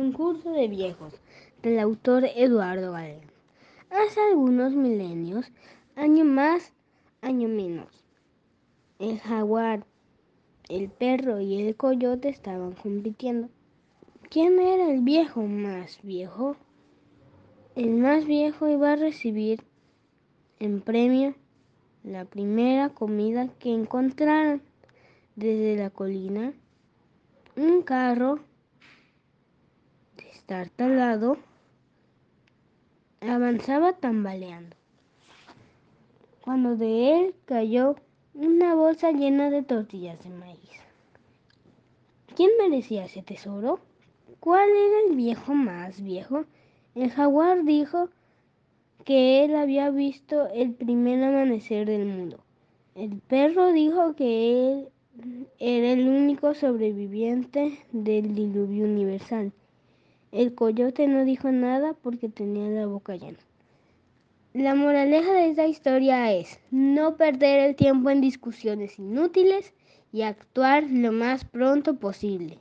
concurso de viejos del autor Eduardo Galeano. Hace algunos milenios, año más, año menos, el jaguar, el perro y el coyote estaban compitiendo. ¿Quién era el viejo más viejo? El más viejo iba a recibir en premio la primera comida que encontraron desde la colina, un carro destartalado avanzaba tambaleando, cuando de él cayó una bolsa llena de tortillas de maíz. ¿Quién merecía ese tesoro? ¿Cuál era el viejo más viejo? El jaguar dijo que él había visto el primer amanecer del mundo. El perro dijo que él era el único sobreviviente del diluvio universal. El coyote no dijo nada porque tenía la boca llena. La moraleja de esta historia es no perder el tiempo en discusiones inútiles y actuar lo más pronto posible.